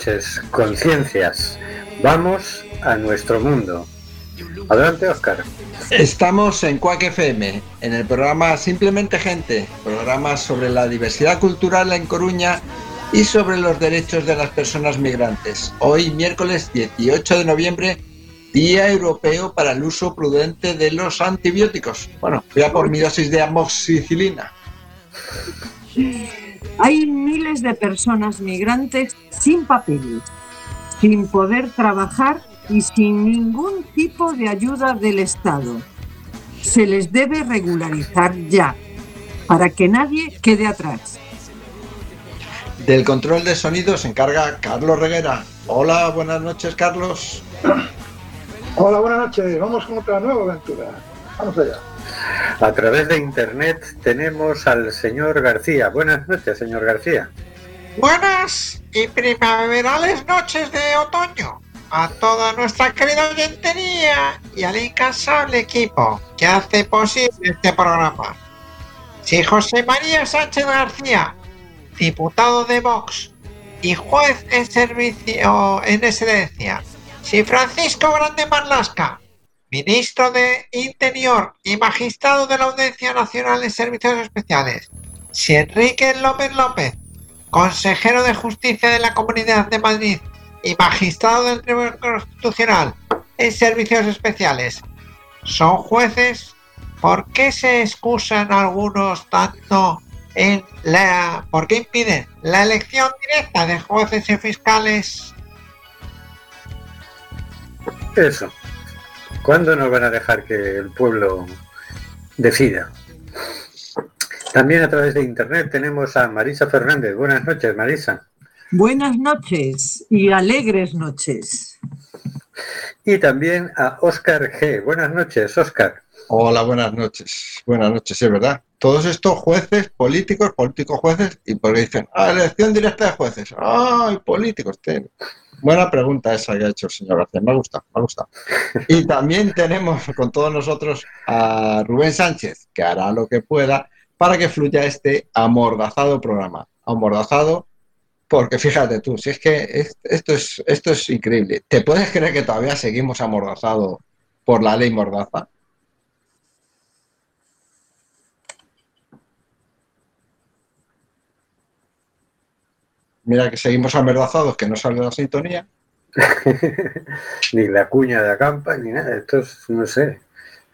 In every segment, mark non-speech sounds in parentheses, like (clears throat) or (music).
Noches, conciencias. Vamos a nuestro mundo. Adelante, Oscar. Estamos en Cuac FM, en el programa Simplemente Gente, programa sobre la diversidad cultural en Coruña y sobre los derechos de las personas migrantes. Hoy, miércoles 18 de noviembre, Día Europeo para el Uso Prudente de los Antibióticos. Bueno, voy a por mi dosis de amoxicilina. (laughs) Hay miles de personas migrantes sin papeles, sin poder trabajar y sin ningún tipo de ayuda del Estado. Se les debe regularizar ya, para que nadie quede atrás. Del control de sonido se encarga Carlos Reguera. Hola, buenas noches, Carlos. Hola, buenas noches. Vamos con otra nueva aventura. Vamos allá. A través de internet tenemos al señor García. Buenas noches, señor García. Buenas y primaverales noches de otoño a toda nuestra querida oyentería y al incansable equipo que hace posible este programa. Si José María Sánchez García, diputado de Vox y juez en servicio en excedencia, si Francisco Grande Marlasca, ministro de Interior y magistrado de la Audiencia Nacional de Servicios Especiales, si Enrique López López, consejero de Justicia de la Comunidad de Madrid y magistrado del Tribunal Constitucional en servicios especiales son jueces, ¿por qué se excusan algunos tanto en la... ¿por qué impiden la elección directa de jueces y fiscales? Eso. ¿Cuándo nos van a dejar que el pueblo decida? También a través de internet tenemos a Marisa Fernández. Buenas noches, Marisa. Buenas noches y alegres noches. Y también a Óscar G. Buenas noches, Óscar. Hola, buenas noches. Buenas noches, es verdad. Todos estos jueces, políticos, políticos jueces, y porque dicen, ah, elección directa de jueces. ¡Ay, políticos! Buena pregunta esa que ha hecho el señor García. Me gusta, me gusta. Y también tenemos con todos nosotros a Rubén Sánchez, que hará lo que pueda para que fluya este amordazado programa. Amordazado porque fíjate tú, si es que esto es, esto es increíble. ¿Te puedes creer que todavía seguimos amordazados por la ley Mordaza? Mira que seguimos amordazados, que no sale la sintonía. (laughs) ni la cuña de acampa, ni nada. Esto es, no sé.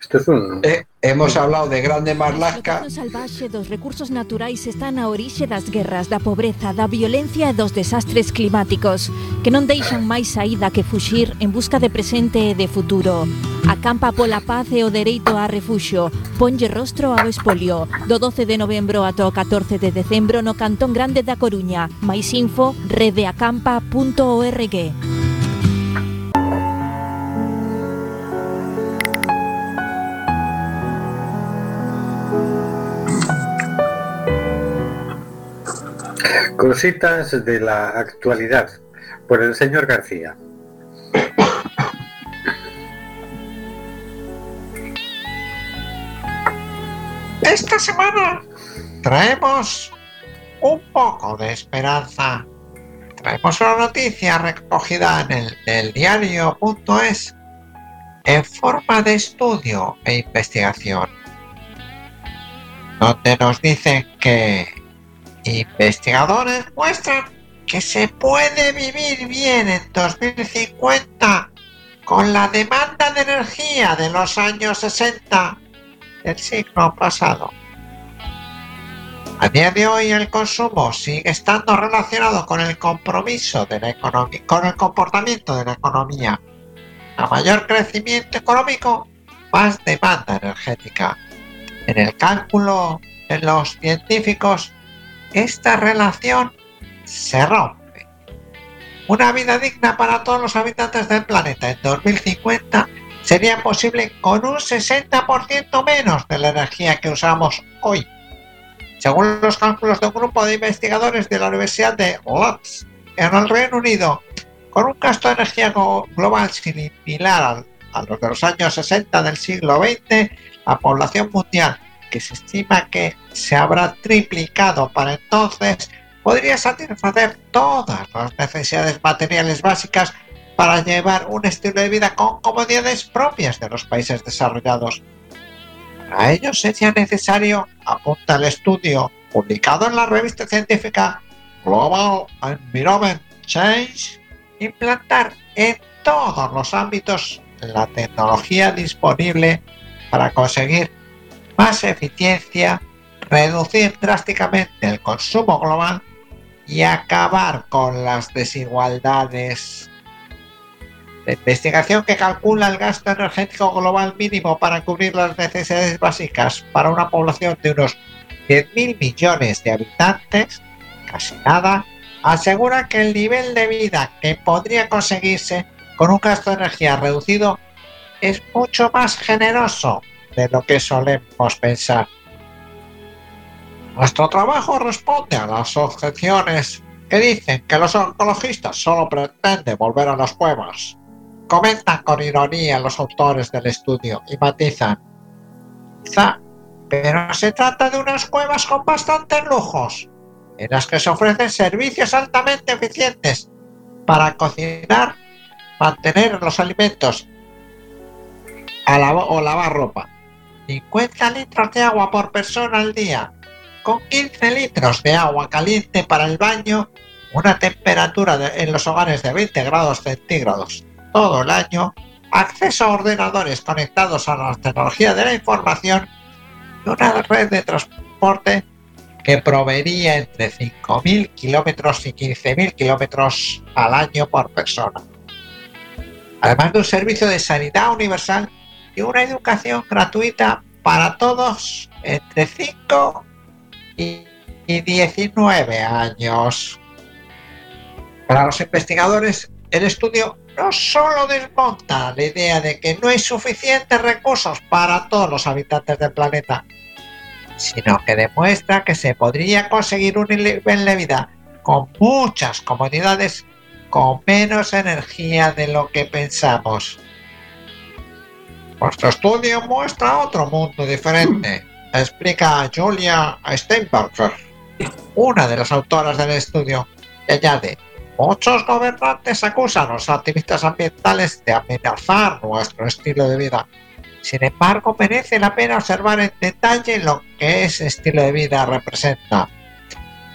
Esquecen. Eh, hemos hablado de Grande Marlaska. O salvaxe dos recursos naturais están a orixe das guerras, da pobreza, da violencia e dos desastres climáticos, que non deixan máis saída que fuxir en busca de presente e de futuro. Acampa pola paz e o dereito a refuxo. Ponlle rostro ao espolio. Do 12 de novembro ata o 14 de decembro no Cantón Grande da Coruña. Mais info redeacampa.org. Cositas de la actualidad por el señor García. Esta semana traemos un poco de esperanza. Traemos una noticia recogida en el, el diario.es en forma de estudio e investigación, donde nos dicen que investigadores muestran que se puede vivir bien en 2050 con la demanda de energía de los años 60 del siglo pasado. A día de hoy el consumo sigue estando relacionado con el compromiso de la economía, con el comportamiento de la economía. A mayor crecimiento económico, más demanda energética. En el cálculo de los científicos, esta relación se rompe. Una vida digna para todos los habitantes del planeta en 2050 sería posible con un 60% menos de la energía que usamos hoy. Según los cálculos de un grupo de investigadores de la Universidad de Leeds en el Reino Unido, con un gasto de energía global similar a los de los años 60 del siglo XX, la población mundial, que se estima que se habrá triplicado para entonces, podría satisfacer todas las necesidades materiales básicas para llevar un estilo de vida con comodidades propias de los países desarrollados. Para ello sería necesario, apunta el estudio publicado en la revista científica Global Environment Change, implantar en todos los ámbitos la tecnología disponible para conseguir más eficiencia, reducir drásticamente el consumo global y acabar con las desigualdades. La investigación que calcula el gasto energético global mínimo para cubrir las necesidades básicas para una población de unos 10.000 millones de habitantes, casi nada, asegura que el nivel de vida que podría conseguirse con un gasto de energía reducido es mucho más generoso de lo que solemos pensar. Nuestro trabajo responde a las objeciones que dicen que los ecologistas solo pretenden volver a las cuevas. Comentan con ironía los autores del estudio y matizan. Quizá, pero se trata de unas cuevas con bastantes lujos, en las que se ofrecen servicios altamente eficientes para cocinar, mantener los alimentos o lavar ropa. 50 litros de agua por persona al día, con 15 litros de agua caliente para el baño, una temperatura en los hogares de 20 grados centígrados todo el año, acceso a ordenadores conectados a la tecnología de la información y una red de transporte que proveería entre 5.000 kilómetros y 15.000 kilómetros al año por persona. Además de un servicio de sanidad universal y una educación gratuita para todos entre 5 y 19 años. Para los investigadores, el estudio no solo desmonta la idea de que no hay suficientes recursos para todos los habitantes del planeta, sino que demuestra que se podría conseguir un nivel de vida con muchas comodidades con menos energía de lo que pensamos. Nuestro estudio muestra otro mundo diferente, explica Julia Steinberger, una de las autoras del estudio, y añade, muchos gobernantes acusan a los activistas ambientales de amenazar nuestro estilo de vida. Sin embargo, merece la pena observar en detalle lo que ese estilo de vida representa.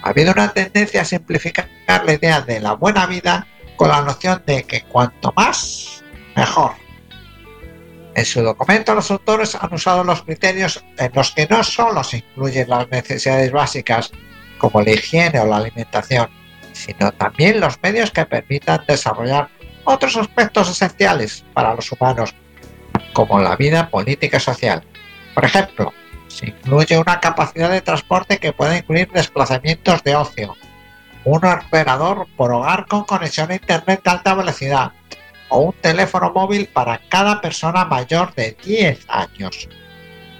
Ha habido una tendencia a simplificar la idea de la buena vida con la noción de que cuanto más, mejor. En su documento los autores han usado los criterios en los que no solo se incluyen las necesidades básicas como la higiene o la alimentación, sino también los medios que permitan desarrollar otros aspectos esenciales para los humanos, como la vida política y social. Por ejemplo, se incluye una capacidad de transporte que puede incluir desplazamientos de ocio, un ordenador por hogar con conexión a Internet de alta velocidad, o un teléfono móvil para cada persona mayor de 10 años.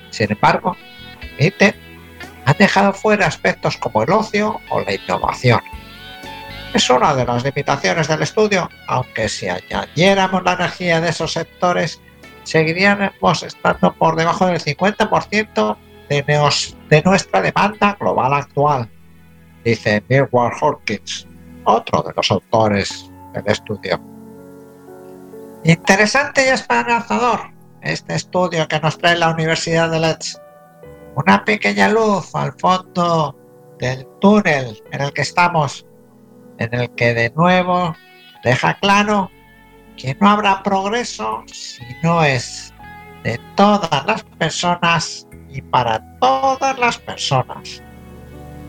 Sin embargo, ITER ha dejado fuera aspectos como el ocio o la innovación. Es una de las limitaciones del estudio, aunque si añadiéramos la energía de esos sectores, seguiríamos estando por debajo del 50% de, de nuestra demanda global actual, dice Millward Hawkins, otro de los autores del estudio. Interesante y esperanzador este estudio que nos trae la Universidad de Leeds. Una pequeña luz al fondo del túnel en el que estamos, en el que de nuevo deja claro que no habrá progreso si no es de todas las personas y para todas las personas.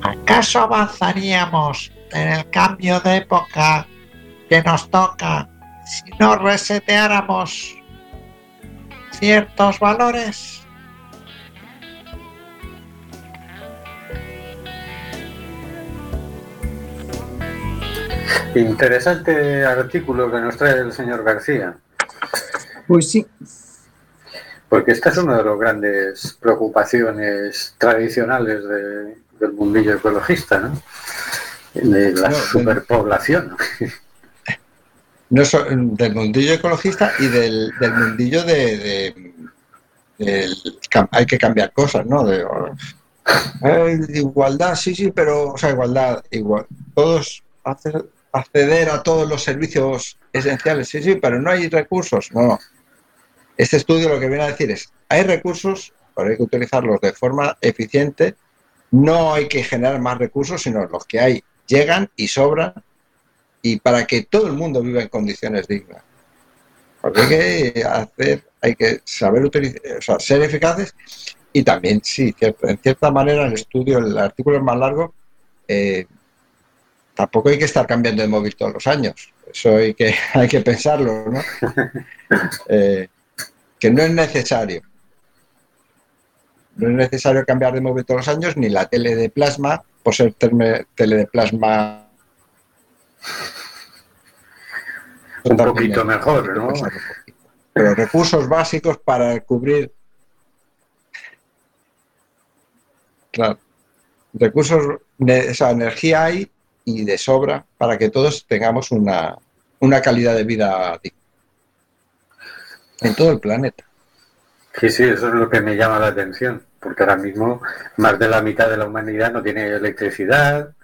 ¿Acaso avanzaríamos en el cambio de época que nos toca si no reseteáramos ciertos valores? Interesante artículo que nos trae el señor García. Pues sí. Porque esta es una de las grandes preocupaciones tradicionales del mundillo ecologista, ¿no? De la superpoblación no del mundillo ecologista y del, mundillo de, hay que cambiar cosas, ¿no? Eh, igualdad, sí, sí, pero, o sea, igualdad, igual. Todos acceder a todos los servicios esenciales, sí, sí, pero no hay recursos, no. Este estudio lo que viene a decir es, hay recursos, pero hay que utilizarlos de forma eficiente, no hay que generar más recursos, sino los que hay llegan y sobran, y para que todo el mundo viva en condiciones dignas. Porque hay que hacer, hay que saber utilizar, o sea, ser eficaces y también, sí, cierto, en cierta manera el estudio, el artículo es más largo, eh, tampoco hay que estar cambiando de móvil todos los años. Eso hay que, (laughs) hay que pensarlo, ¿no? (laughs) Eh, que no es necesario. No es necesario cambiar de móvil todos los años, ni la tele de plasma, por ser tele de plasma. Un poquito mejor, ¿no? Pero recursos básicos para cubrir. Claro. Recursos, o sea, energía hay y de sobra para que todos tengamos una, una calidad de vida digna. En todo el planeta. Sí, sí, eso es lo que me llama la atención, porque ahora mismo más de la mitad de la humanidad no tiene electricidad,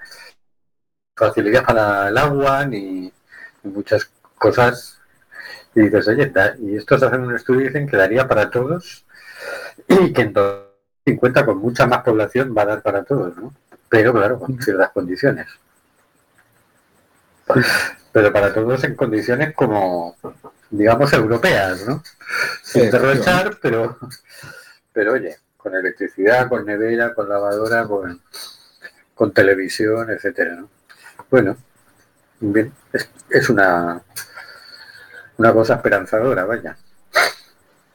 facilidad para el agua, ni, ni muchas cosas. Y dices, oye, da- y estos hacen un estudio y dicen que daría para todos (clears throat) y que en 2050 con mucha más población va a dar para todos, ¿no? Pero claro, con ciertas condiciones. Pero para todos en condiciones como, digamos, europeas, ¿no? Sin Sí, derrochar, pero, pero oye, con electricidad, con nevera, con lavadora, con, con televisión, etcétera, ¿no? Bueno, bien, es, es una, una cosa esperanzadora, vaya.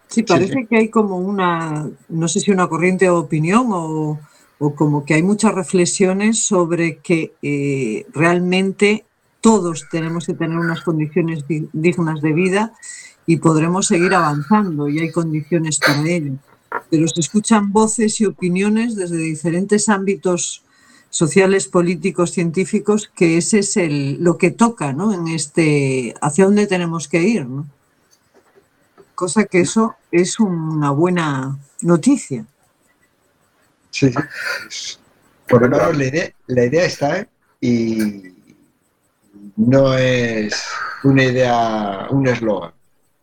Sí, parece que hay como una, no sé si una corriente de opinión o, o como que hay muchas reflexiones sobre que eh, realmente todos tenemos que tener unas condiciones di- dignas de vida y podremos seguir avanzando y hay condiciones para ello. Pero se escuchan voces y opiniones desde diferentes ámbitos sociales, políticos, científicos, que ese es el, lo que toca, ¿no? En este, hacia dónde tenemos que ir, ¿no? Cosa que eso es una buena noticia. Sí. Por lo menos la idea, la idea está ¿eh? y no es una idea, un eslogan.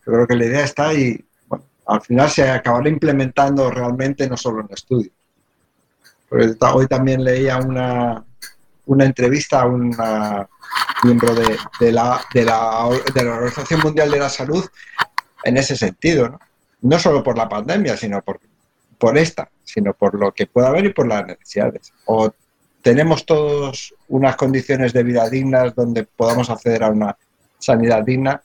Yo creo que la idea está y bueno, al final se acabará implementando realmente, no solo en estudios. Hoy también leía una, una entrevista a un miembro de, de la, de, la, Organización Mundial de la Salud en ese sentido, ¿no? No solo por la pandemia, sino por, por esta, sino por lo que pueda haber y por las necesidades. O tenemos todos unas condiciones de vida dignas donde podamos acceder a una sanidad digna,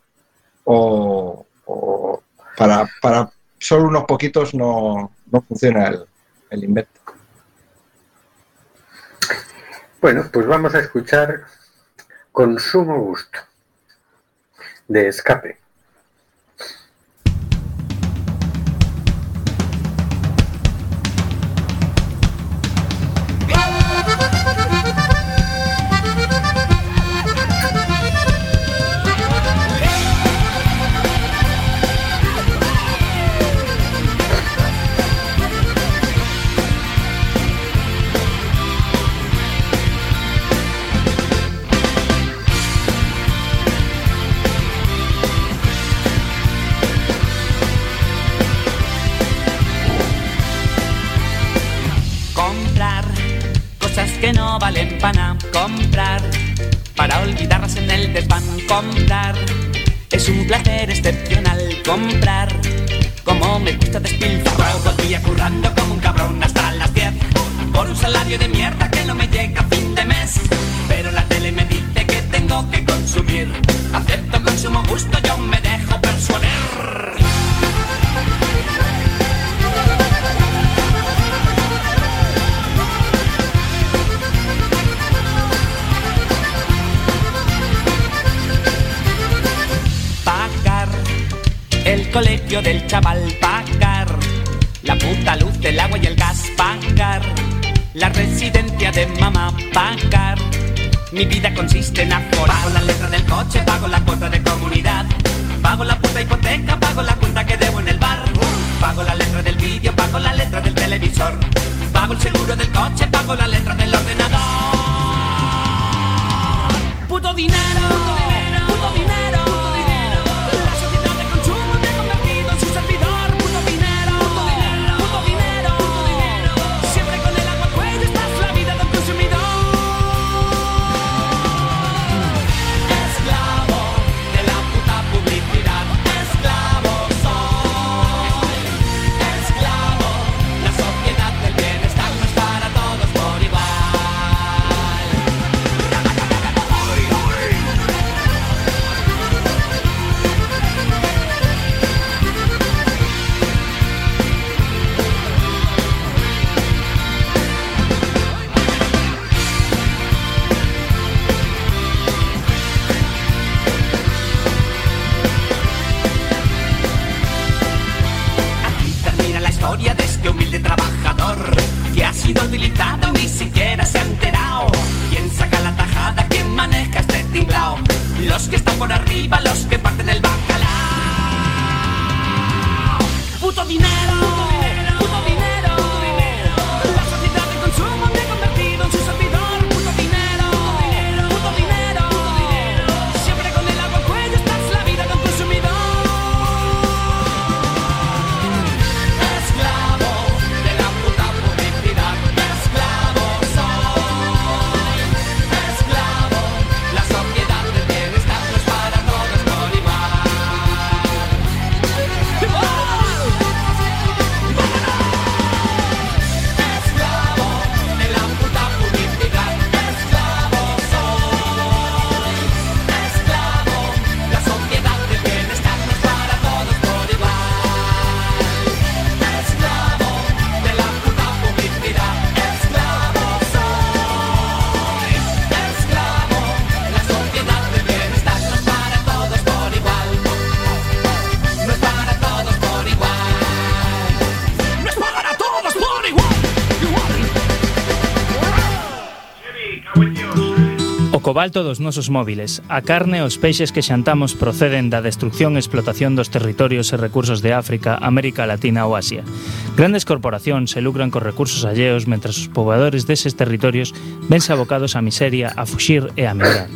o, o para, para solo unos poquitos no, no funciona el, el invento. Bueno, pues vamos a escuchar con sumo gusto de escape. Es un placer excepcional. Comprar como me gusta despilfarrar. Todo el día currando como un cabrón hasta las 10. Por un salario de mierda que no me llega a fin de mes. Pero la tele me dice que tengo que consumir. Acepto consumo gusto, yo me colegio del chaval pagar, la puta luz, el agua y el gas pagar, la residencia de mamá pagar. Mi vida consiste en aforar. Pago la letra del coche, pago la cuota de comunidad, pago la puta hipoteca, pago la cuenta que debo en el bar, pago la letra del vídeo, pago la letra del televisor, pago el seguro del coche, pago la letra del ordenador. Puto dinero. Puto dinero. cobalto dos nosos móviles, a carne e os peixes que xantamos proceden da destrucción e explotación dos territorios e recursos de África, América Latina ou Asia. Grandes corporacións se lucran cos recursos alleos mentras os pobladores deses territorios vense abocados á miseria, a fuxir e a migrar.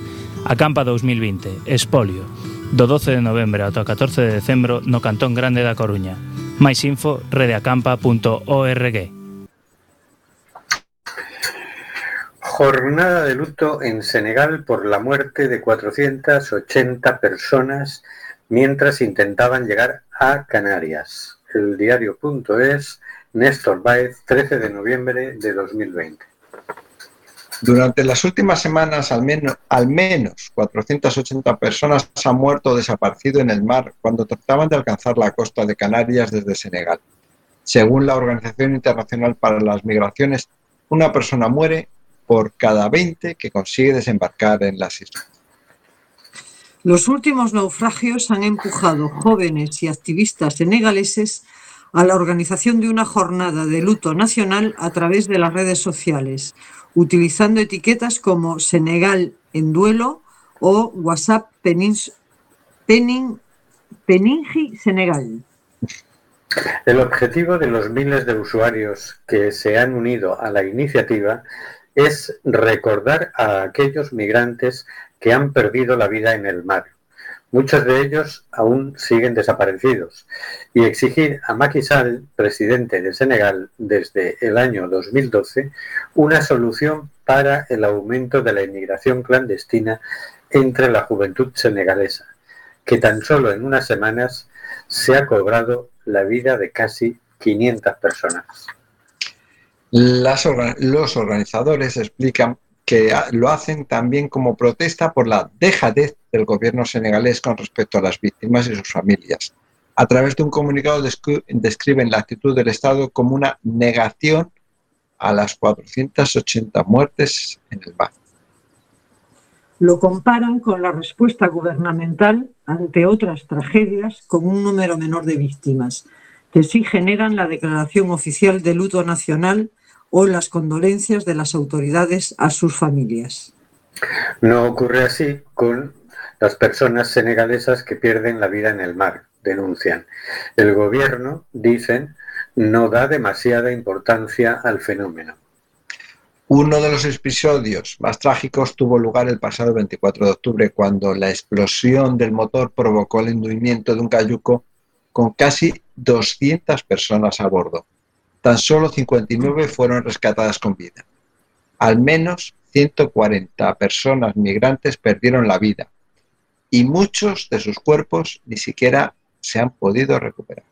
Acampa 2020, Espolio, do 12 de novembro ata o 14 de decembro no Cantón Grande da Coruña. Mais info redeacampa.org. Jornada de luto en Senegal por la muerte de 480 personas mientras intentaban llegar a Canarias. El diario.es, Néstor Baez, 13 de noviembre de 2020. Durante las últimas semanas, al menos, al menos 480 personas han muerto o desaparecido en el mar cuando trataban de alcanzar la costa de Canarias desde Senegal. Según la Organización Internacional para las Migraciones, una persona muere por cada 20 que consigue desembarcar en las islas. Los últimos naufragios han empujado jóvenes y activistas senegaleses a la organización de una jornada de luto nacional a través de las redes sociales, utilizando etiquetas como Senegal en duelo o WhatsApp Penins- Penin- Peningi Senegal. El objetivo de los miles de usuarios que se han unido a la iniciativa es recordar a aquellos migrantes que han perdido la vida en el mar. Muchos de ellos aún siguen desaparecidos y exigir a Macky Sall, presidente de Senegal desde el año 2012, una solución para el aumento de la inmigración clandestina entre la juventud senegalesa, que tan solo en unas semanas se ha cobrado la vida de casi 500 personas. Las los organizadores explican que ha- lo hacen también como protesta por la dejadez del gobierno senegalés con respecto a las víctimas y sus familias. A través de un comunicado descri- describen la actitud del Estado como una negación a las 480 muertes en el mar. Lo comparan con la respuesta gubernamental ante otras tragedias con un número menor de víctimas, que sí generan la declaración oficial de luto nacional o las condolencias de las autoridades a sus familias. No ocurre así con las personas senegalesas que pierden la vida en el mar, denuncian. El gobierno, dicen, no da demasiada importancia al fenómeno. Uno de los episodios más trágicos tuvo lugar el pasado 24 de octubre, cuando la explosión del motor provocó el hundimiento de un cayuco con casi 200 personas a bordo. Tan solo 59 fueron rescatadas con vida. Al menos 140 personas migrantes perdieron la vida y muchos de sus cuerpos ni siquiera se han podido recuperar.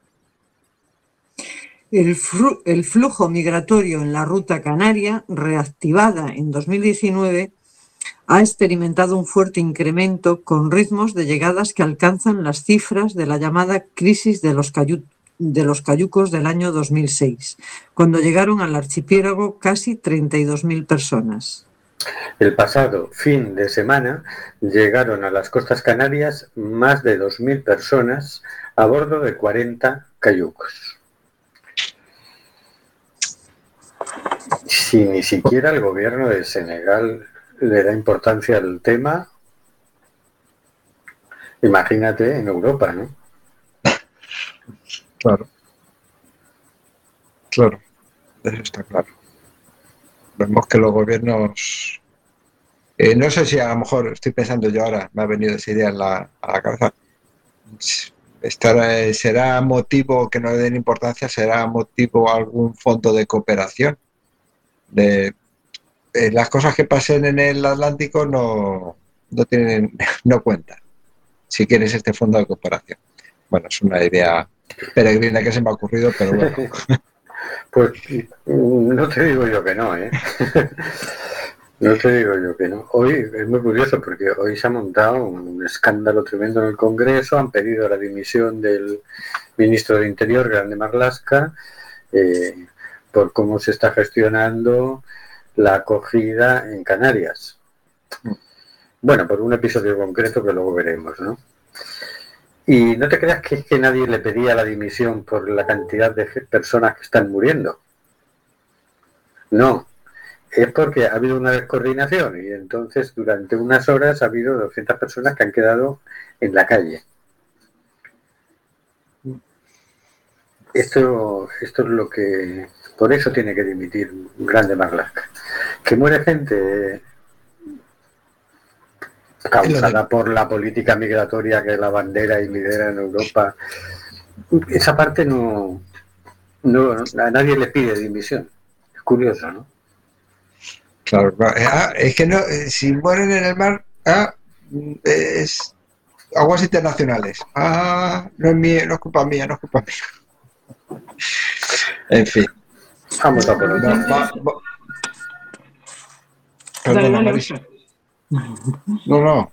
El, flujo migratorio en la ruta canaria, reactivada en 2019, ha experimentado un fuerte incremento con ritmos de llegadas que alcanzan las cifras de la llamada crisis de los, de los cayucos del año 2006, cuando llegaron al archipiélago casi 32.000 personas. El pasado fin de semana llegaron a las costas canarias más de 2.000 personas a bordo de 40 cayucos. si ni siquiera el gobierno de Senegal le da importancia al tema, imagínate en Europa, ¿no? Claro. Claro. Eso está claro. Vemos que los gobiernos. eh, no sé si a lo mejor estoy pensando yo ahora, me ha venido esa idea en la- a la cabeza. Estará- ¿Será motivo que no le den importancia? ¿Será motivo algún fondo de cooperación? Eh, las cosas que pasen en el Atlántico no, no tienen, (laughs) no cuentan. Si quieres este fondo de cooperación. Bueno, es una idea peregrina que se me ha ocurrido, pero bueno. (laughs) Pues mm, no te digo yo que no, ¿eh? (laughs) No te digo yo que no. Hoy es muy curioso porque hoy se ha montado un escándalo tremendo en el Congreso, han pedido la dimisión del ministro de Interior, Grande Marlasca, eh, por cómo se está gestionando la acogida en Canarias. Bueno, por un episodio concreto que luego veremos, ¿no? Y no te creas que es que nadie le pedía la dimisión por la cantidad de personas que están muriendo. No, es porque ha habido una descoordinación y entonces durante unas horas ha habido 200 personas que han quedado en la calle. Esto, esto es lo que... Por eso tiene que dimitir un grande Marlaska. Que muere gente causada por la política migratoria que la bandera y lidera en Europa. Esa parte no, no a nadie le pide dimisión. Es curioso, ¿no? Claro, claro. Ah, es que no, eh, si mueren en el mar, ah, mm, es aguas internacionales. Ah, no es mía, no es culpa mía, no es culpa mía. En fin. Vamos a por No, otro. va- va- Dale, Perdona, dale, Marisa. No, no.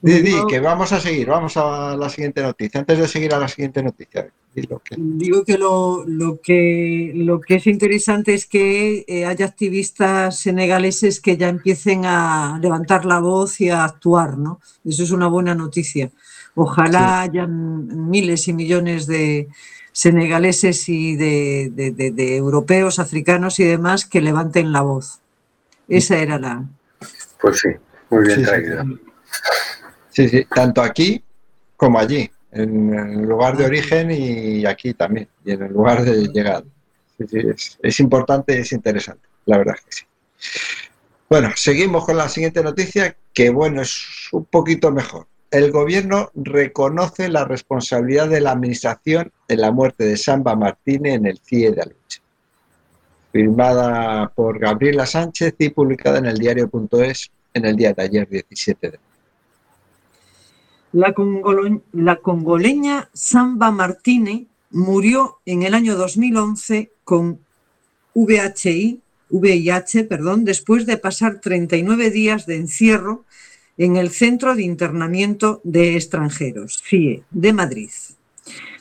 Di, que vamos a seguir, vamos a la siguiente noticia. Antes de seguir a la siguiente noticia, di lo que- Digo que lo, lo que lo que es interesante es que eh, haya activistas senegaleses que ya empiecen a levantar la voz y a actuar, ¿no? Eso es una buena noticia. Ojalá hayan miles y millones de senegaleses y de, de- de- de europeos, africanos y demás que levanten la voz. Esa era la. Pues sí, muy bien Sí, traído. Sí, sí, tanto aquí como allí, en el lugar de origen y aquí también, y en el lugar de llegada. Sí, sí, es, es importante y es interesante, la verdad es que sí. Bueno, seguimos con la siguiente noticia, que bueno, es un poquito mejor. El gobierno reconoce la responsabilidad de la administración en la muerte de Samba Martínez en el CIE de Aluche. Firmada por Gabriela Sánchez y publicada en el diario.es en el día de ayer, 17 de La, la congoleña Samba Martínez murió en el año 2011 con VHI, VIH, perdón, después de pasar 39 días de encierro en el Centro de Internamiento de Extranjeros, CIE, de Madrid,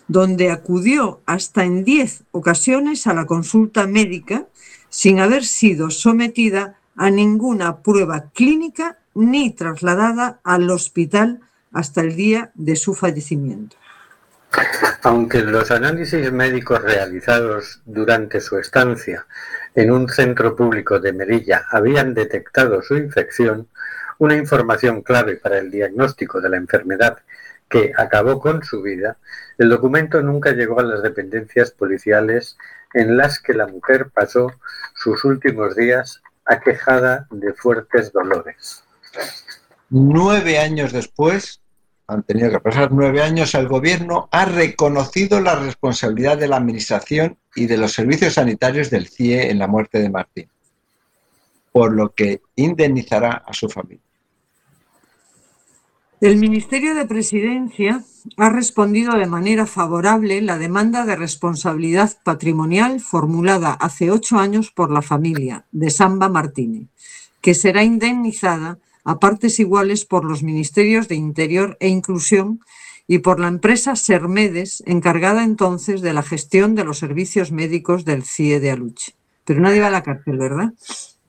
donde acudió hasta en 10 ocasiones a la consulta médica sin haber sido sometida a ninguna prueba clínica ni trasladada al hospital hasta el día de su fallecimiento. Aunque los análisis médicos realizados durante su estancia en un centro público de Melilla habían detectado su infección, una información clave para el diagnóstico de la enfermedad que acabó con su vida, el documento nunca llegó a las dependencias policiales en las que la mujer pasó sus últimos días aquejada de fuertes dolores. Nueve años después, han tenido que pasar nueve años, el gobierno ha reconocido la responsabilidad de la administración y de los servicios sanitarios del CIE en la muerte de Martín, por lo que indemnizará a su familia. El Ministerio de Presidencia ha respondido de manera favorable la demanda de responsabilidad patrimonial formulada hace ocho años por la familia de Samba Martínez, que será indemnizada a partes iguales por los Ministerios de Interior e Inclusión y por la empresa Sermedes, encargada entonces de la gestión de los servicios médicos del CIE de Aluche. Pero nadie va a la cárcel, ¿verdad?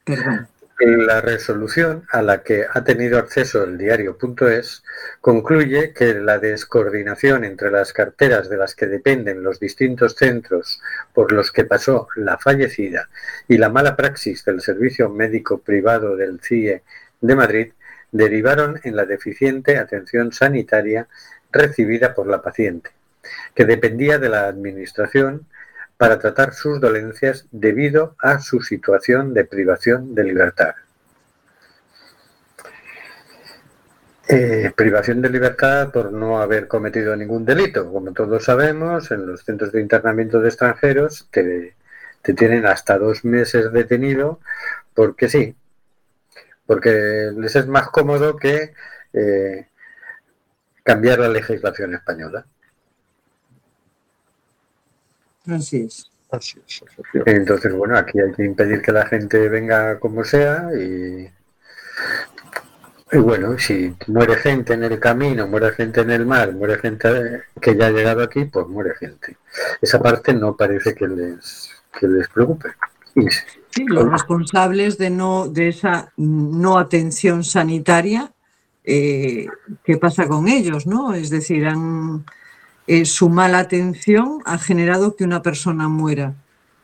Perdón. La resolución a la que ha tenido acceso el diario.es concluye que la descoordinación entre las carteras de las que dependen los distintos centros por los que pasó la fallecida y la mala praxis del servicio médico privado del CIE de Madrid derivaron en la deficiente atención sanitaria recibida por la paciente, que dependía de la Administración para tratar sus dolencias debido a su situación de privación de libertad. Eh, privación de libertad por no haber cometido ningún delito. Como todos sabemos, en los centros de internamiento de extranjeros te, te tienen hasta dos meses detenido porque sí, porque les es más cómodo que eh, cambiar la legislación española. Así es. Así es, Entonces, bueno, aquí hay que impedir que la gente venga como sea y, y bueno, si muere gente en el camino, muere gente en el mar, muere gente que ya ha llegado aquí, pues muere gente. Esa parte no parece que les, que les preocupe. Y- Sí, los responsables de no de esa no atención sanitaria, eh, ¿qué pasa con ellos? ¿no? Es decir, han, eh, su mala atención ha generado que una persona muera.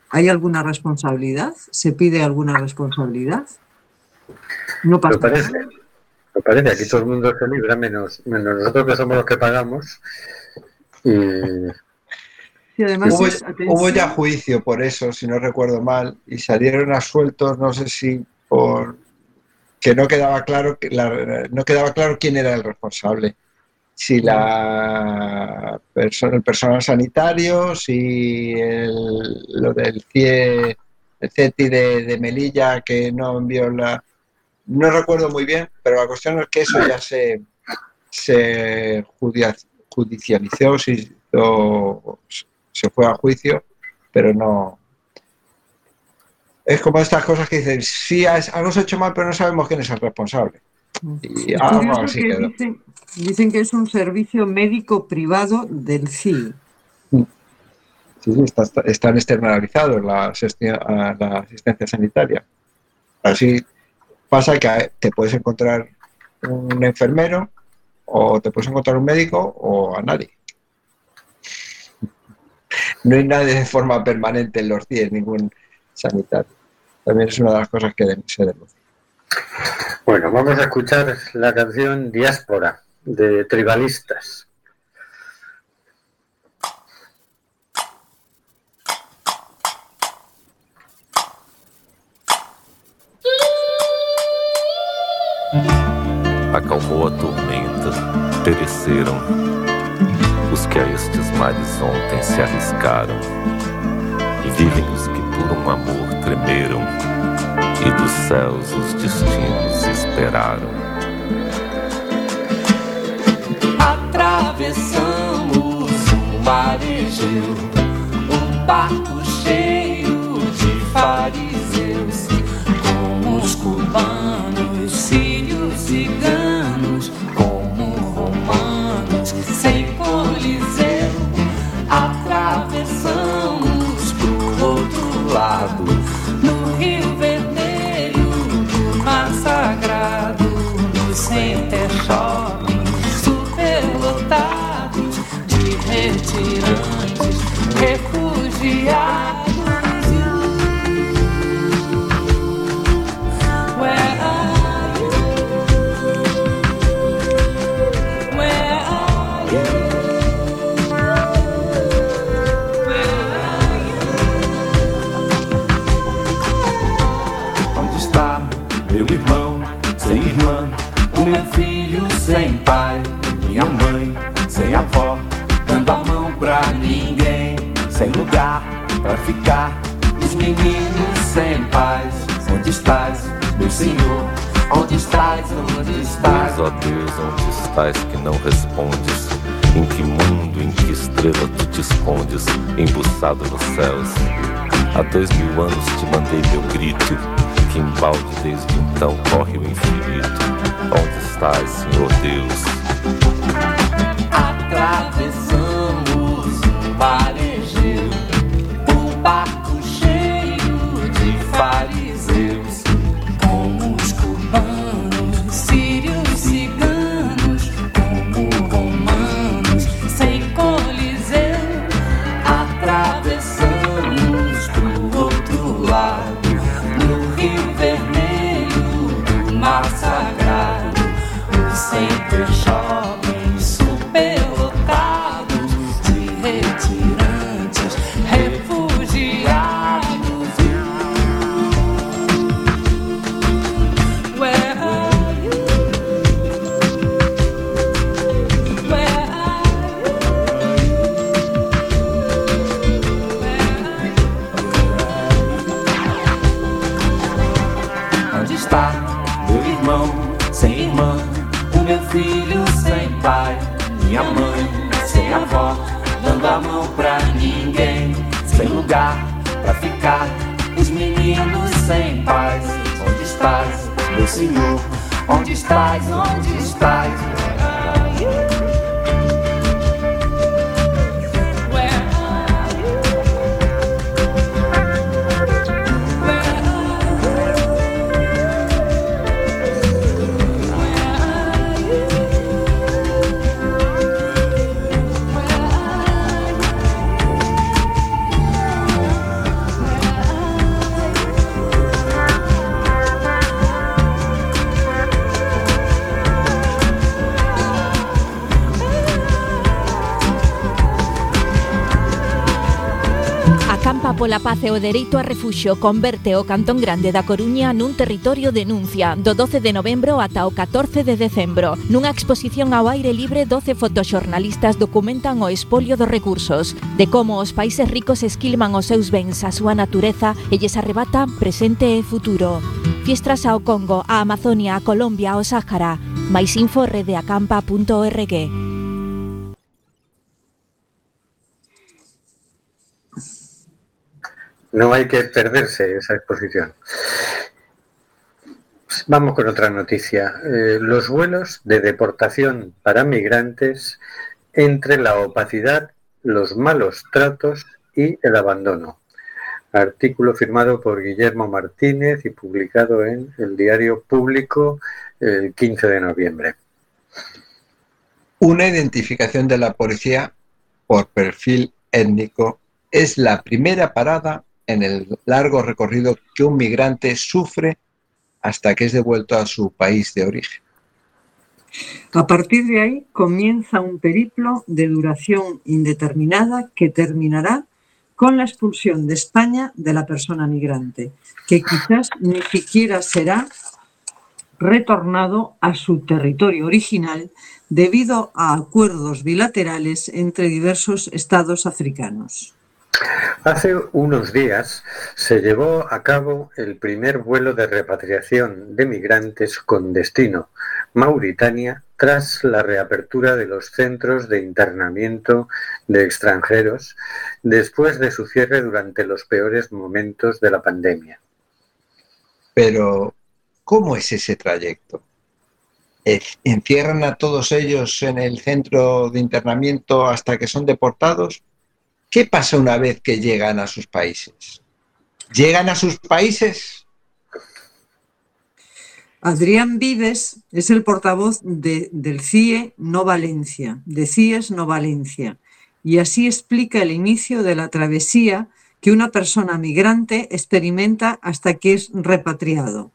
¿Hay alguna responsabilidad? ¿Se pide alguna responsabilidad? No pasa parece. nada. Me parece, aquí todo el mundo se libra, menos, menos nosotros que somos los que pagamos. Y Y además Hubo, es hubo ya juicio por eso, si no recuerdo mal, y salieron absueltos, no sé si por que no quedaba claro que la- no quedaba claro quién era el responsable. Si la persona, el personal sanitario, si el- lo del CIE, el CETI de, de Melilla que no envió la. No recuerdo muy bien, pero la cuestión es que eso ya se, se judicializó, se se fue a juicio, pero no. Es como estas cosas que dicen, sí, algo se ha hecho mal, pero no sabemos quién es el responsable. Y que dicen, dicen que es un servicio médico privado del CIE. Sí, sí, está- está- están externalizados la, la asistencia sanitaria. Así pasa que te puedes encontrar un enfermero o te puedes encontrar un médico o a nadie. No hay nadie de forma permanente en los CIE, ningún sanitario. También es una de las cosas que se denuncia. Bueno, vamos a escuchar la canción Diáspora de Tribalistas. acalmou a tormenta, pereceram. Os que a estes mares ontem se arriscaram, e vivem os que por um amor tremeram, dos céus os destinos esperaram. Atravessamos o mar Egeu, um barco cheio de fariseus, como os cubanos, sírios, ciganos, como romanos, sem coliseu. Atravessamos pro outro lado, Onde está meu irmão sem irmã? O meu filho sem pai, minha mãe sem lugar pra ficar. Os meninos sem paz, onde estás, meu senhor? Onde estás, onde estás? Deus, ó Deus, onde estás que não respondes? Em que mundo, em que estrela tu te escondes, embuçado nos céus? Há dois mil anos te mandei meu grito, que embalde desde então corre o infinito. Onde estás, Senhor Deus? Atravessamos minha mãe, sem avó, dando a mão pra ninguém, sem lugar pra ficar. Os meninos sem paz, onde estás, meu senhor? Onde estás, onde estás? pola paz e o dereito a refuxo converte o Cantón Grande da Coruña nun territorio de denuncia do 12 de novembro ata o 14 de decembro. Nunha exposición ao aire libre, 12 fotoxornalistas documentan o espolio dos recursos, de como os países ricos esquilman os seus bens, a súa natureza e lles arrebata presente e futuro. Fiestras ao Congo, a Amazonia, a Colombia, ao Sáhara. Mais info redeacampa.org. No hay que perderse esa exposición. Vamos con otra noticia. Eh, los vuelos de deportación para migrantes entre la opacidad, los malos tratos y el abandono. Artículo firmado por Guillermo Martínez y publicado en el diario público el 15 de noviembre. Una identificación de la policía por perfil étnico es la primera parada en el largo recorrido que un migrante sufre hasta que es devuelto a su país de origen. A partir de ahí comienza un periplo de duración indeterminada que terminará con la expulsión de España de la persona migrante, que quizás ni siquiera será retornado a su territorio original debido a acuerdos bilaterales entre diversos estados africanos. Hace unos días se llevó a cabo el primer vuelo de repatriación de migrantes con destino Mauritania tras la reapertura de los centros de internamiento de extranjeros después de su cierre durante los peores momentos de la pandemia. Pero, ¿cómo es ese trayecto? ¿Es- ¿Encierran a todos ellos en el centro de internamiento hasta que son deportados? ¿Qué pasa una vez que llegan a sus países? ¿Llegan a sus países? Adrián Vives es el portavoz de- del CIE No Valencia, de CIES No Valencia, y así explica el inicio de la travesía que una persona migrante experimenta hasta que es repatriado.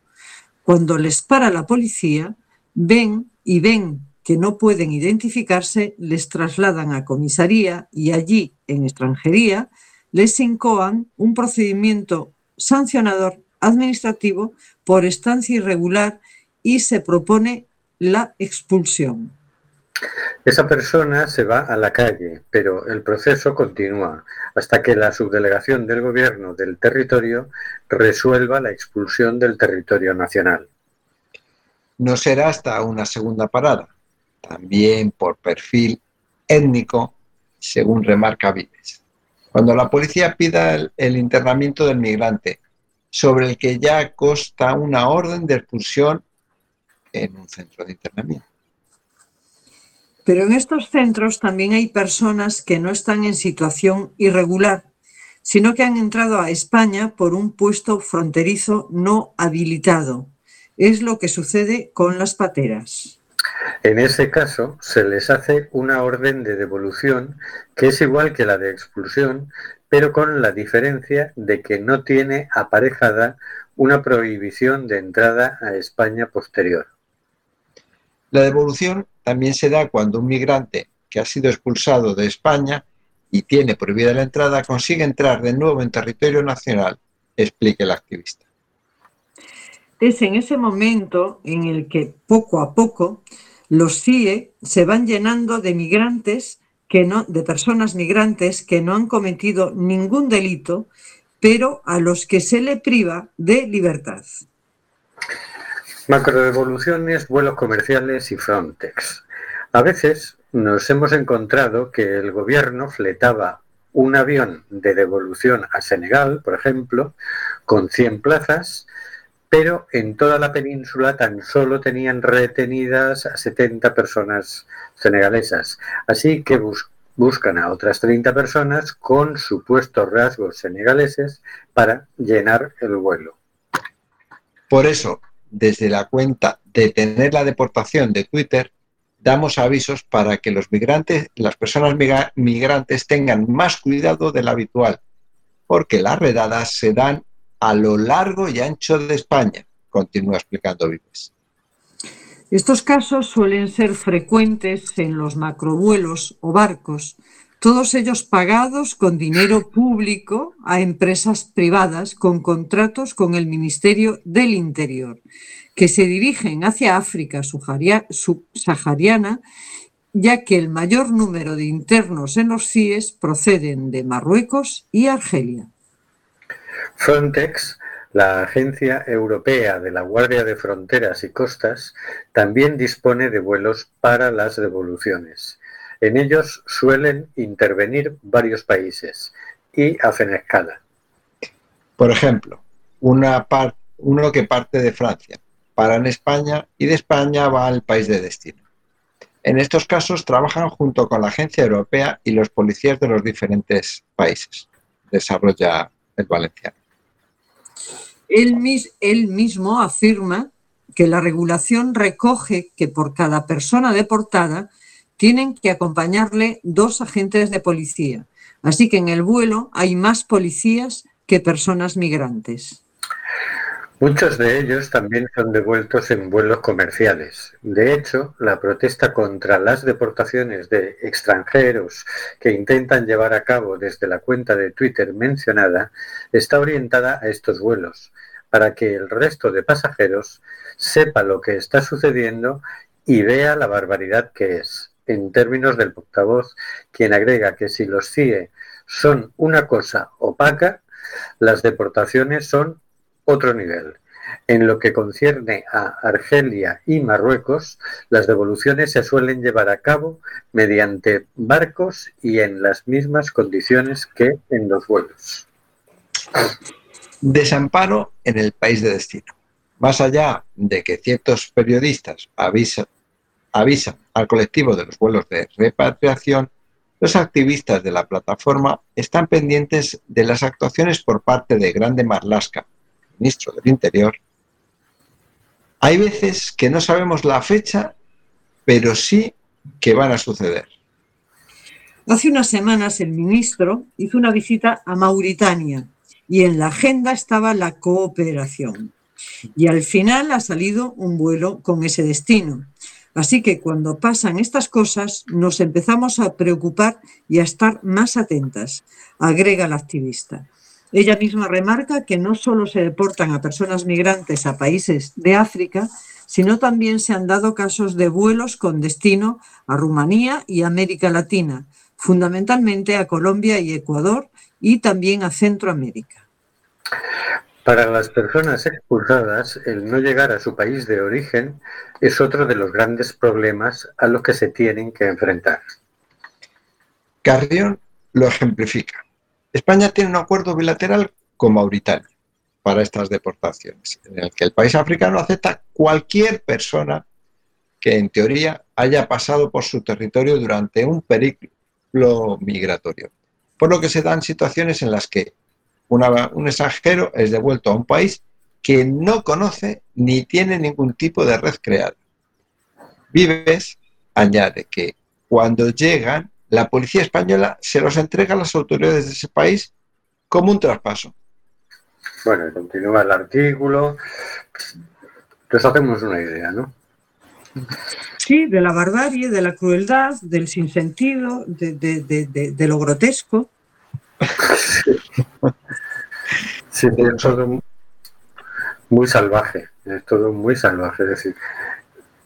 Cuando les para la policía, ven y ven que no pueden identificarse, les trasladan a comisaría y allí, en extranjería, les incoan un procedimiento sancionador administrativo por estancia irregular y se propone la expulsión. Esa persona se va a la calle, pero el proceso continúa hasta que la subdelegación del gobierno del territorio resuelva la expulsión del territorio nacional. No será hasta una segunda parada, también por perfil étnico, según remarca Vives. Cuando la policía pida el, el internamiento del migrante, sobre el que ya consta una orden de expulsión en un centro de internamiento. Pero en estos centros también hay personas que no están en situación irregular, sino que han entrado a España por un puesto fronterizo no habilitado. Es lo que sucede con las pateras. En ese caso, se les hace una orden de devolución que es igual que la de expulsión, pero con la diferencia de que no tiene aparejada una prohibición de entrada a España posterior. La devolución también se da cuando un migrante que ha sido expulsado de España y tiene prohibida la entrada consigue entrar de nuevo en territorio nacional, explica el activista. Es en ese momento en el que poco a poco los CIE se van llenando de migrantes que no, de personas migrantes que no han cometido ningún delito, pero a los que se le priva de libertad. Macrodevoluciones, vuelos comerciales y Frontex. A veces nos hemos encontrado que el gobierno fletaba un avión de devolución a Senegal, por ejemplo, con 100 plazas, pero en toda la península tan solo tenían retenidas a 70 personas senegalesas. Así que buscan a otras 30 personas con supuestos rasgos senegaleses para llenar el vuelo. Por eso, desde la cuenta Detener la deportación de Twitter, damos avisos para que los migrantes, las personas migrantes tengan más cuidado del habitual, porque las redadas se dan a lo largo y ancho de España, continúa explicando Vives. Estos casos suelen ser frecuentes en los macrovuelos o barcos, todos ellos pagados con dinero público a empresas privadas con contratos con el Ministerio del Interior, que se dirigen hacia África subsahariana, ya que el mayor número de internos en los CIES proceden de Marruecos y Argelia. Frontex, la Agencia Europea de la Guardia de Fronteras y Costas, también dispone de vuelos para las devoluciones. En ellos suelen intervenir varios países y hacen escala. Por ejemplo, uno que parte de Francia, para en España y de España va al país de destino. En estos casos trabajan junto con la Agencia Europea y los policías de los diferentes países. Desarrolla el valenciano. Él, mismo afirma que la regulación recoge que por cada persona deportada tienen que acompañarle dos agentes de policía. Así que en el vuelo hay más policías que personas migrantes. Muchos de ellos también son devueltos en vuelos comerciales. De hecho, la protesta contra las deportaciones de extranjeros que intentan llevar a cabo desde la cuenta de Twitter mencionada está orientada a estos vuelos, para que el resto de pasajeros sepa lo que está sucediendo y vea la barbaridad que es. En términos del portavoz, quien agrega que si los CIE son una cosa opaca, las deportaciones son otro nivel. En lo que concierne a Argelia y Marruecos, las devoluciones se suelen llevar a cabo mediante barcos y en las mismas condiciones que en los vuelos. Desamparo en el país de destino. Más allá de que ciertos periodistas avisan, al colectivo de los vuelos de repatriación, los activistas de la plataforma están pendientes de las actuaciones por parte de Grande Marlaska, ministro del Interior, hay veces que no sabemos la fecha, pero sí que van a suceder. Hace unas semanas el ministro hizo una visita a Mauritania y en la agenda estaba la cooperación. Y al final ha salido un vuelo con ese destino. Así que cuando pasan estas cosas nos empezamos a preocupar y a estar más atentas, agrega la activista. Ella misma remarca que no solo se deportan a personas migrantes a países de África, sino también se han dado casos de vuelos con destino a Rumanía y América Latina, fundamentalmente a Colombia y Ecuador y también a Centroamérica. Para las personas expulsadas, el no llegar a su país de origen es otro de los grandes problemas a los que se tienen que enfrentar. Carrión lo ejemplifica. España tiene un acuerdo bilateral con Mauritania para estas deportaciones, en el que el país africano acepta cualquier persona que en teoría haya pasado por su territorio durante un periplo migratorio. Por lo que se dan situaciones en las que un extranjero es devuelto a un país que no conoce ni tiene ningún tipo de red creada. Vives añade que cuando llegan la policía española se los entrega a las autoridades de ese país como un traspaso. Bueno, continúa el artículo. Nos hacemos una idea, ¿no? Sí, de la barbarie, de la crueldad, del sinsentido, de, de, lo grotesco. (laughs) Sí, es todo muy salvaje, es todo muy salvaje. Es decir,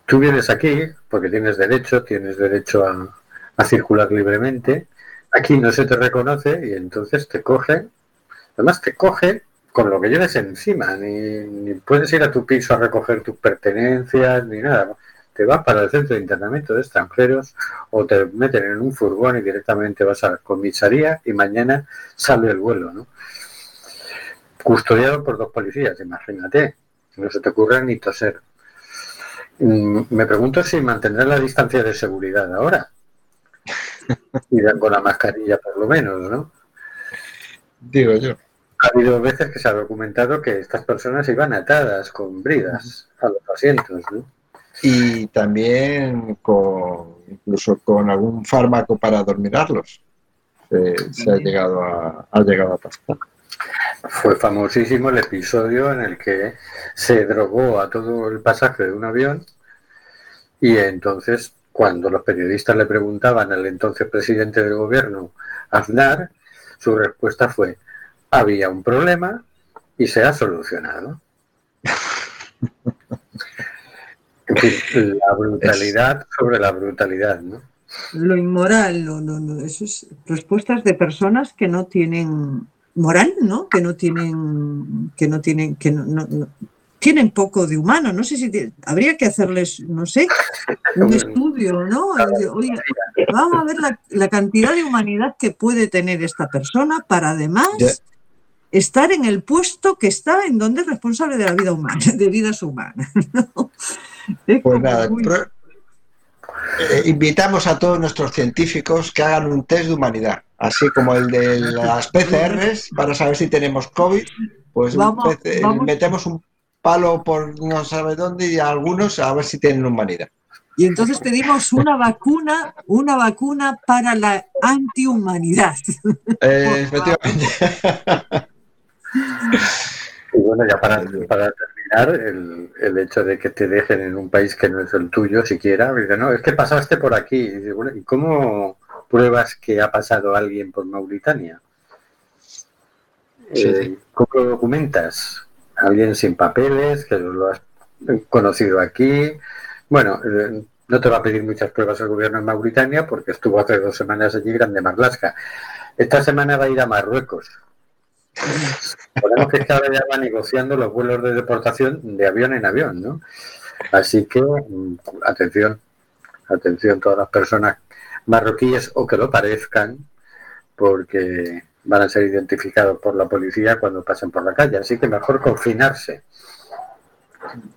tú vienes aquí porque tienes derecho, tienes derecho a, a circular libremente. Aquí no se te reconoce y entonces te coge, además te coge con lo que lleves encima, ni, puedes ir a tu piso a recoger tus pertenencias, ni nada. te vas para el centro de internamiento de extranjeros o te meten en un furgón y directamente vas a la comisaría y mañana sale el vuelo, ¿no? Custodiado por dos policías, imagínate. No se te ocurre ni toser. Mm, Me pregunto si mantendrán la distancia de seguridad ahora. Irán con la mascarilla por lo menos, ¿no? Digo yo. Ha habido veces que se ha documentado que estas personas iban atadas con bridas a los asientos, ¿no? Y también con incluso con algún fármaco para dormirarlos. Se, se ha llegado a, ha llegado a pasar. Fue famosísimo el episodio en el que se drogó a todo el pasaje de un avión y entonces cuando los periodistas le preguntaban al entonces presidente del gobierno, Aznar, su respuesta fue, había un problema y se ha solucionado. (laughs) En fin, la brutalidad sobre la brutalidad, ¿no? Lo inmoral, lo, lo- lo- eso es respuestas de personas que no tienen moral, ¿no? Que no tienen, que no tienen, que no, no- no- tienen poco de humano. No sé si habría que hacerles, no sé, un (laughs) estudio, ¿no? Oye, vamos a ver la, la cantidad de humanidad que puede tener esta persona para además estar en el puesto que está en donde es responsable de la vida humana, de vidas humanas. Pues nada, muy- pro- eh, invitamos a todos nuestros científicos que hagan un test de humanidad, así como el de las PCRs para saber si tenemos COVID, pues un Vamos- PC vamos- metemos un palo por no sabe dónde y a algunos a ver si tienen humanidad. Y entonces pedimos una vacuna, una vacuna para la antihumanidad. Eh, efectivamente. Y bueno, ya para, para terminar, el, el hecho de que te dejen en un país que no es el tuyo siquiera, dice, no, es que pasaste por aquí. Y, dice, bueno, ¿y cómo pruebas que ha pasado alguien por Mauritania? Sí, Eh, sí. ¿Cómo lo documentas? Alguien sin papeles, que lo has conocido aquí. Bueno, eh, no te va a pedir muchas pruebas el gobierno en Mauritania porque estuvo hace dos semanas allí Grande Marlaska. Esta semana va a ir a Marruecos. (laughs) Podemos que es que ahora ya va negociando los vuelos de deportación de avión en avión, ¿no? Así que, mm, atención, atención todas las personas marroquíes o que lo parezcan, porque van a ser identificados por la policía cuando pasen por la calle. Así que mejor confinarse.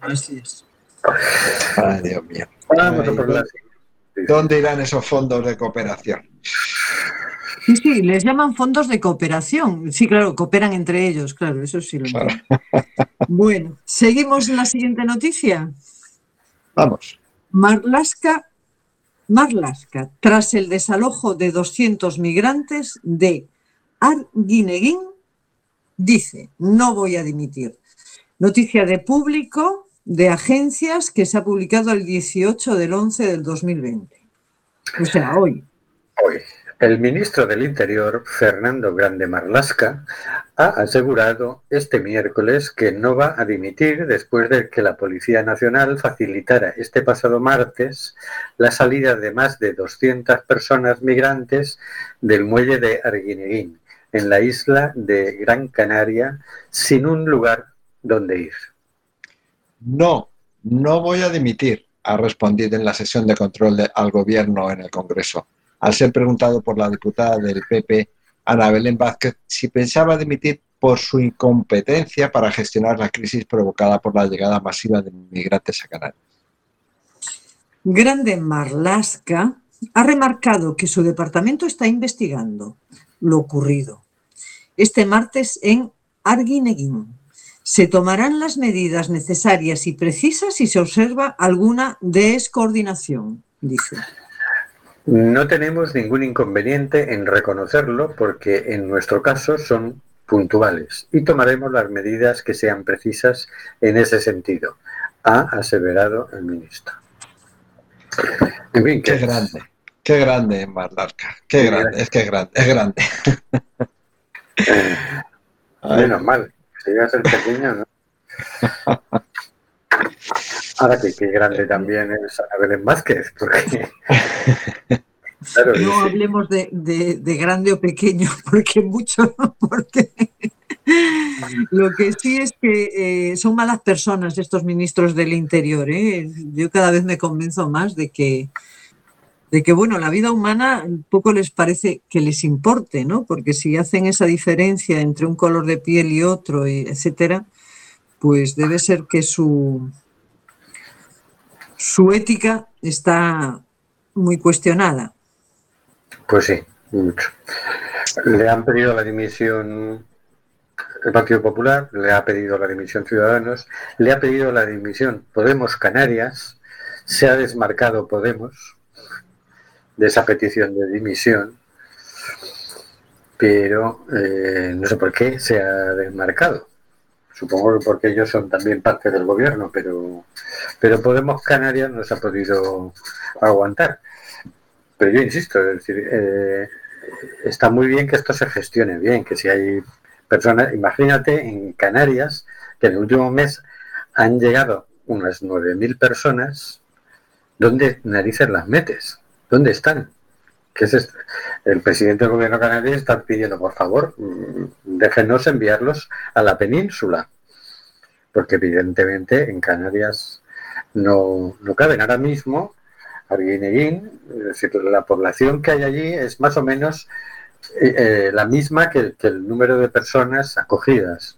Así es. Ay, Dios mío. Vamos a Ay, por la ¿Dónde irán esos fondos de cooperación? Sí, sí, les llaman fondos de cooperación. Sí, claro, cooperan entre ellos, claro, eso sí lo Claro. Bueno, seguimos la siguiente noticia. Vamos. Marlaska, Marlaska, tras el desalojo de 200 migrantes de Arguineguín, dice, no voy a dimitir. Noticia de público de agencias que se ha publicado el 18 del 11 del 2020. O sea, hoy. Hoy, el ministro del Interior, Fernando Grande Marlasca, ha asegurado este miércoles que no va a dimitir después de que la Policía Nacional facilitara este pasado martes la salida de más de 200 personas migrantes del muelle de Arguineguín, en la isla de Gran Canaria, sin un lugar donde ir. No, no voy a dimitir, ha respondido en la sesión de control al gobierno en el Congreso, al ser preguntado por la diputada del PP, Ana Belén Vázquez, si pensaba dimitir por su incompetencia para gestionar la crisis provocada por la llegada masiva de migrantes a Canarias. Grande Marlaska ha remarcado que su departamento está investigando lo ocurrido este martes en Arguineguín. Se tomarán las medidas necesarias y precisas si se observa alguna descoordinación, dice. No tenemos ningún inconveniente en reconocerlo porque en nuestro caso son puntuales y tomaremos las medidas que sean precisas en ese sentido, ha aseverado el ministro. En fin, Qué grande, qué grande Marlarca, qué Sí, grande, es que es grande, es grande. (laughs) Menos mal, si iba a ser pequeño, ¿no? Ahora que grande también es Ana Belén Vázquez, porque... (laughs) Claro, y No sí. hablemos de, de- de grande o pequeño, (laughs) porque mucho, porque Lo que sí es que eh, son malas personas estos ministros del Interior. ¿eh? Yo cada vez me convenzo más de que, de que, bueno, la vida humana poco les parece que les importe, ¿no? Porque si hacen esa diferencia entre un color de piel y otro, y etcétera, pues debe ser que su, su ética está muy cuestionada. Pues sí, mucho. Le han pedido la dimisión el Partido Popular, le ha pedido la dimisión Ciudadanos, le ha pedido la dimisión Podemos Canarias, se ha desmarcado Podemos de esa petición de dimisión, pero eh, no sé por qué se ha desmarcado. Supongo que porque ellos son también parte del gobierno, pero, pero Podemos Canarias no se ha podido aguantar. Pero yo insisto, es decir, eh, está muy bien que esto se gestione bien, que si hay personas, imagínate en Canarias, que en el último mes han llegado unas 9.000 personas, ¿dónde narices las metes? ¿Dónde están? ¿Qué es esto? El presidente del gobierno canario está pidiendo, por favor, mm, déjenos enviarlos a la península, porque evidentemente en Canarias no, no caben. Ahora mismo, Arguineguín, es decir, la población que hay allí es más o menos eh, eh, la misma que, el número de personas acogidas.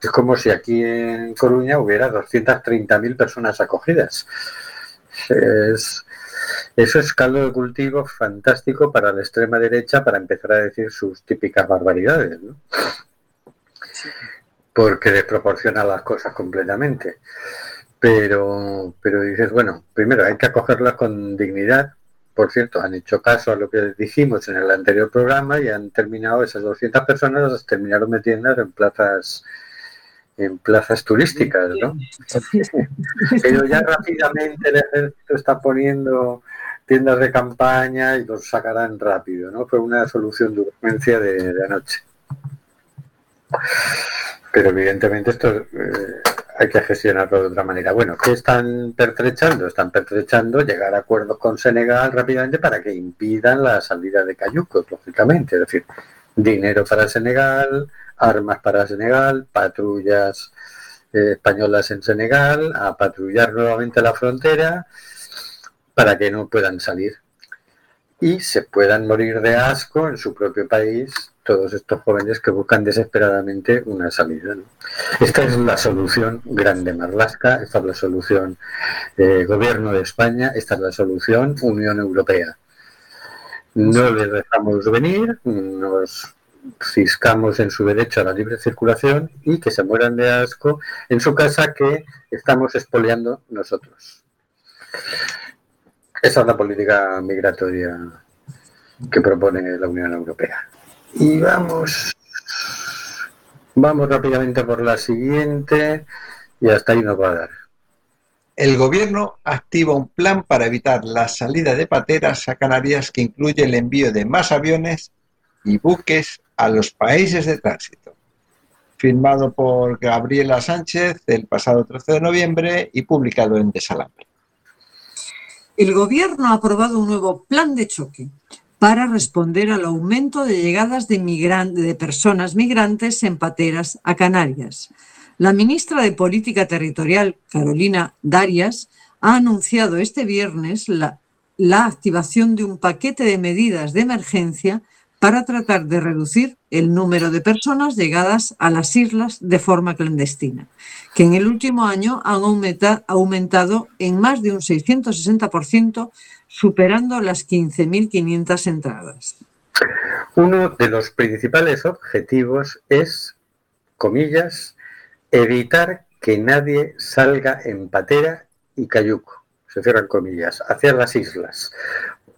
Es como si aquí en Coruña hubiera 230.000 personas acogidas. Eso es caldo de cultivo fantástico para la extrema derecha para empezar a decir sus típicas barbaridades. Porque desproporciona las cosas completamente. Pero, pero dices, bueno, primero hay que acogerlas con dignidad, por cierto, han hecho caso a lo que dijimos en el anterior programa y han terminado esas 200 personas, las terminaron metiendo en plazas en plazas turísticas, ¿no? (laughs) Pero ya rápidamente el ejército está poniendo tiendas de campaña y los sacarán rápido, ¿no? Fue una solución de urgencia de, anoche. Pero evidentemente esto eh, hay que gestionarlo de otra manera. Bueno, ¿qué están pertrechando? Están pertrechando llegar a acuerdos con Senegal rápidamente para que impidan la salida de cayucos, lógicamente. Es decir, dinero para Senegal, armas para Senegal, patrullas eh, españolas en Senegal, a patrullar nuevamente la frontera para que no puedan salir y se puedan morir de asco en su propio país todos estos jóvenes que buscan desesperadamente una salida. Esta es la solución grande Marlasca, esta es la solución eh, Gobierno de España, esta es la solución Unión Europea. No les dejamos venir, nos ciscamos en su derecho a la libre circulación y que se mueran de asco en su casa que estamos expoliando nosotros. Esa es la política migratoria que propone la Unión Europea. Y vamos, vamos rápidamente por la siguiente y hasta ahí nos va a dar. El gobierno activa un plan para evitar la salida de pateras a Canarias que incluye el envío de más aviones y buques a los países de tránsito. Firmado por Gabriela Sánchez el pasado 13 de noviembre y publicado en Desalambre. El gobierno ha aprobado un nuevo plan de choque para responder al aumento de llegadas de, personas migrantes en pateras a Canarias. La ministra de Política Territorial, Carolina Darias, ha anunciado este viernes la activación de un paquete de medidas de emergencia para tratar de reducir el número de personas llegadas a las islas de forma clandestina, que en el último año han aumentado en más de un 660% superando las 15.500 entradas. Uno de los principales objetivos es, comillas, evitar que nadie salga en patera y cayuco, se cierran comillas, hacia las islas,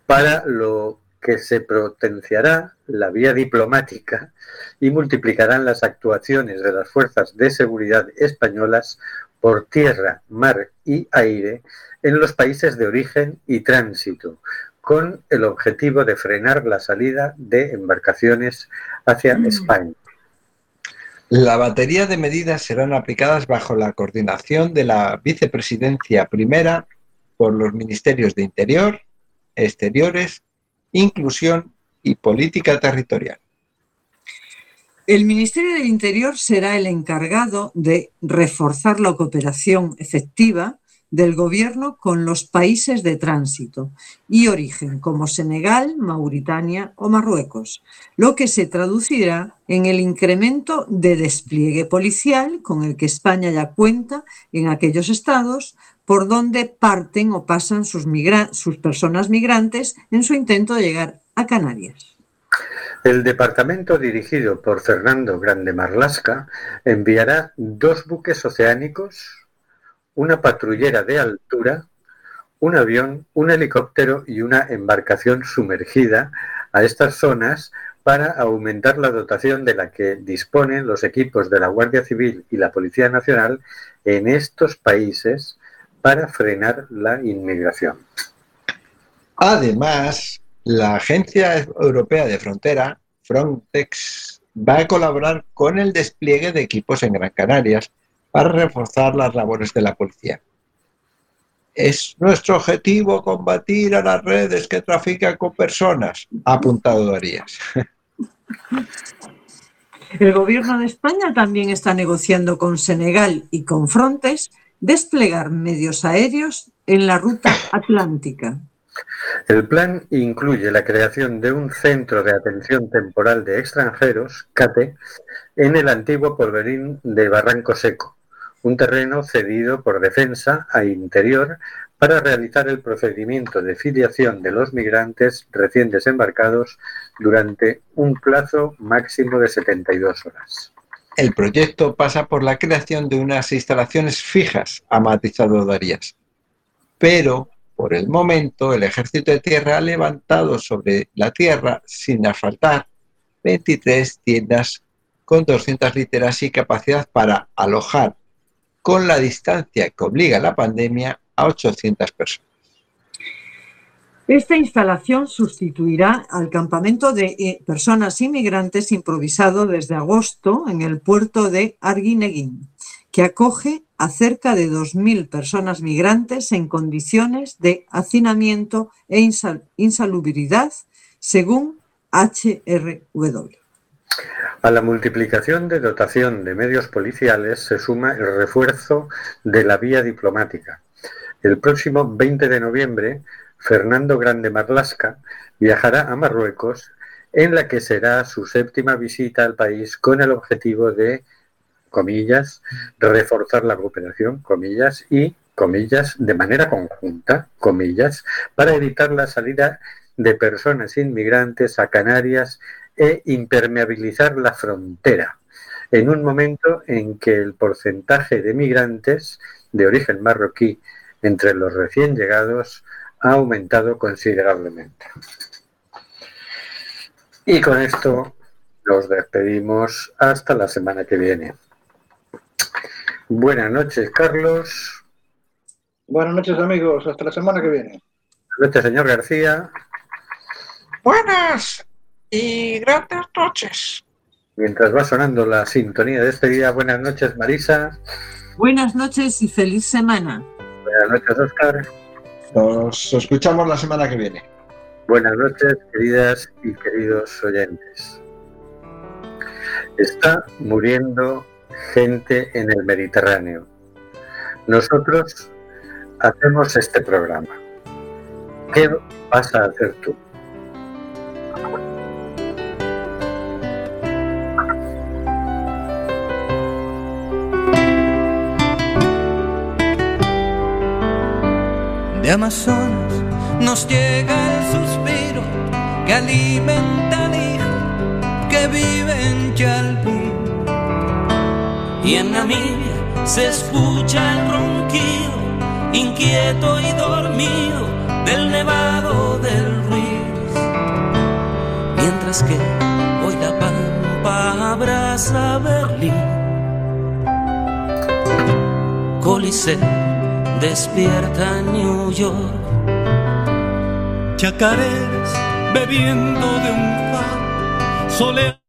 para lo que se potenciará la vía diplomática y multiplicarán las actuaciones de las fuerzas de seguridad españolas por tierra, mar y aire en los países de origen y tránsito, con el objetivo de frenar la salida de embarcaciones hacia mm. España. La batería de medidas serán aplicadas bajo la coordinación de la vicepresidencia primera por los ministerios de Interior, Exteriores, Inclusión y Política Territorial. El Ministerio del Interior será el encargado de reforzar la cooperación efectiva del Gobierno con los países de tránsito y origen, como Senegal, Mauritania o Marruecos, lo que se traducirá en el incremento de despliegue policial con el que España ya cuenta en aquellos estados por donde parten o pasan sus, personas migrantes en su intento de llegar a Canarias. El departamento dirigido por Fernando Grande Marlasca enviará dos buques oceánicos, una patrullera de altura, un avión, un helicóptero y una embarcación sumergida a estas zonas para aumentar la dotación de la que disponen los equipos de la Guardia Civil y la Policía Nacional en estos países para frenar la inmigración. Además, la Agencia Europea de Frontera, Frontex, va a colaborar con el despliegue de equipos en Gran Canarias para reforzar las labores de la policía. Es nuestro objetivo combatir a las redes que trafican con personas, ha apuntado Darías. El gobierno de España también está negociando con Senegal y con Frontex desplegar medios aéreos en la ruta atlántica. El plan incluye la creación de un centro de atención temporal de extranjeros, CATE, en el antiguo porvenir de Barranco Seco, un terreno cedido por defensa a Interior para realizar el procedimiento de filiación de los migrantes recién desembarcados durante un plazo máximo de 72 horas. El proyecto pasa por la creación de unas instalaciones fijas, ha matizado Darías. Pero, por el momento, el Ejército de Tierra ha levantado sobre la tierra, sin asfaltar, 23 tiendas con 200 literas y capacidad para alojar, con la distancia que obliga la pandemia, a 800 personas. Esta instalación sustituirá al campamento de eh, personas inmigrantes improvisado desde agosto en el puerto de Arguineguín, que acoge a cerca de 2.000 personas migrantes en condiciones de hacinamiento e insalubridad, según HRW. A la multiplicación de dotación de medios policiales se suma el refuerzo de la vía diplomática. El próximo 20 de noviembre Fernando Grande Marlasca viajará a Marruecos, en la que será su séptima visita al país con el objetivo de, comillas, reforzar la cooperación, comillas, y, comillas, de manera conjunta, comillas, para evitar la salida de personas inmigrantes a Canarias e impermeabilizar la frontera, en un momento en que el porcentaje de migrantes de origen marroquí entre los recién llegados ha aumentado considerablemente. Y con esto nos despedimos hasta la semana que viene. Buenas noches, Carlos. Buenas noches, amigos. Hasta la semana que viene. Buenas noches, señor García. Buenas y grandes noches. Mientras va sonando la sintonía de este día, buenas noches, Marisa. Buenas noches y feliz semana. Buenas noches, Oscar. Nos escuchamos la semana que viene. Buenas noches, queridas y queridos oyentes. Está muriendo gente en el Mediterráneo. Nosotros hacemos este programa. ¿Qué vas a hacer tú? de Amazonas nos llega el suspiro que alimenta al hijo que vive en Chalpín. Y en Namibia se escucha el ronquido inquieto y dormido del nevado del Ruiz. Mientras que hoy la pampa abraza Berlín. Coliseo despierta New York. Chacareras bebiendo de un faro.